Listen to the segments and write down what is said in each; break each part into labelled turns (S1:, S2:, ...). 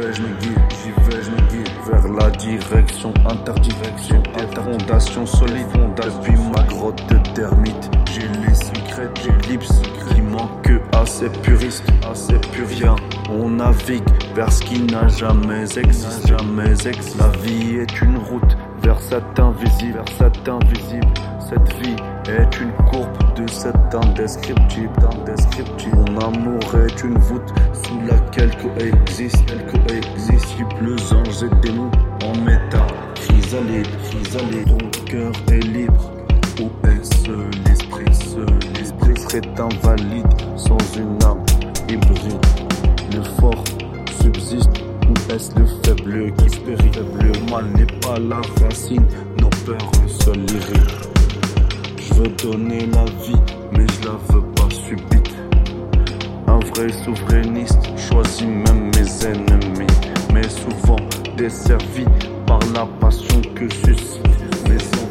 S1: J'y vais, je me guide, j'y vais, je me guide vers la direction, interdirection, fondation solide. Depuis ma grotte de termite, j'ai les secrets, j'ai l'ipse qui manque à ces puristes, à ces puriens. On navigue vers ce qui n'a jamais existé, jamais existé. La vie est une route vers cet invisible, vers cet invisible. Cette vie est une courbe de cet indescriptible, indescriptible. Mon amour est une voûte sous laquelle coexistent, coexistent plus anges et démons en méta. Chrysalide, chrysalide, ton cœur est libre. Où est-ce l'esprit, ce l'esprit serait invalide sans une âme hybride. Le fort subsiste est-ce le faible qui périt? Le mal n'est pas la racine, nos peurs se l'irritent. Veux donner la vie, mais je la veux pas subite. Un vrai souverainiste choisit même mes ennemis, mais souvent desservi par la passion que suscite mes.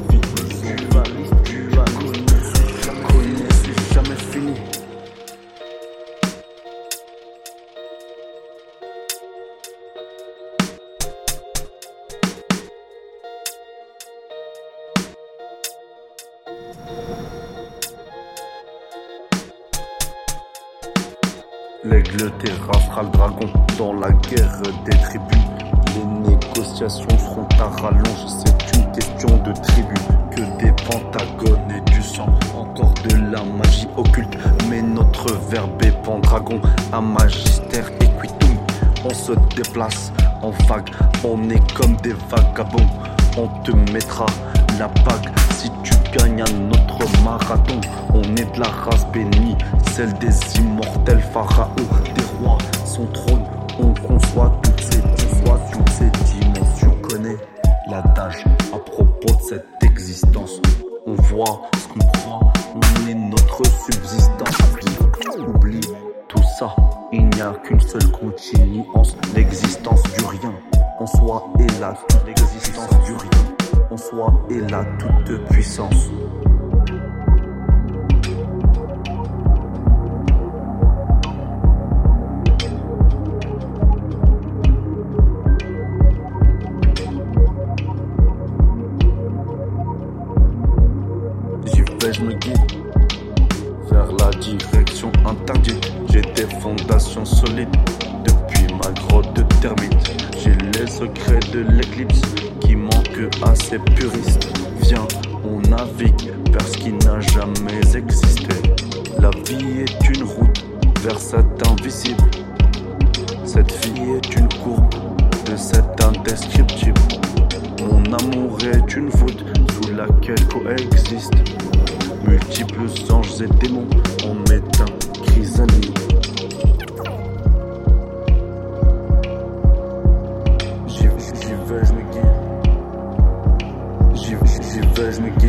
S1: L'aigle terrassera le dragon dans la guerre des tribus. Les négociations seront à rallonge, c'est une question de tribu. Que des pentagones et du sang, encore de la magie occulte. Mais notre verbe est pendragon, un magistère equitum. On se déplace en vague, on est comme des vagabonds. On te mettra si tu gagnes un autre marathon. On est de la race bénie, celle des immortels pharaons, des rois. Son trône, on conçoit toutes ces, conçoit toutes ces dimensions. Connais l'adage à propos de cette existence. On voit ce qu'on croit, on est notre subsistance. Oublie tout ça, il n'y a qu'une seule continuance, l'existence du rien. En soi toute l'existence du rien. En soi est là toute puissance. J'y vais, je me guide vers la direction interdite. J'ai des fondations solides depuis ma grotte de termites. J'ai les secrets de l'éclipse qui ces puristes. Viens, on navigue vers ce qui n'a jamais existé. La vie est une route vers cet invisible. Cette vie est une courbe de cet indescriptible. Mon amour est une voûte sous laquelle coexistent multiples anges et démons en mettant chrysalide. J'y j'y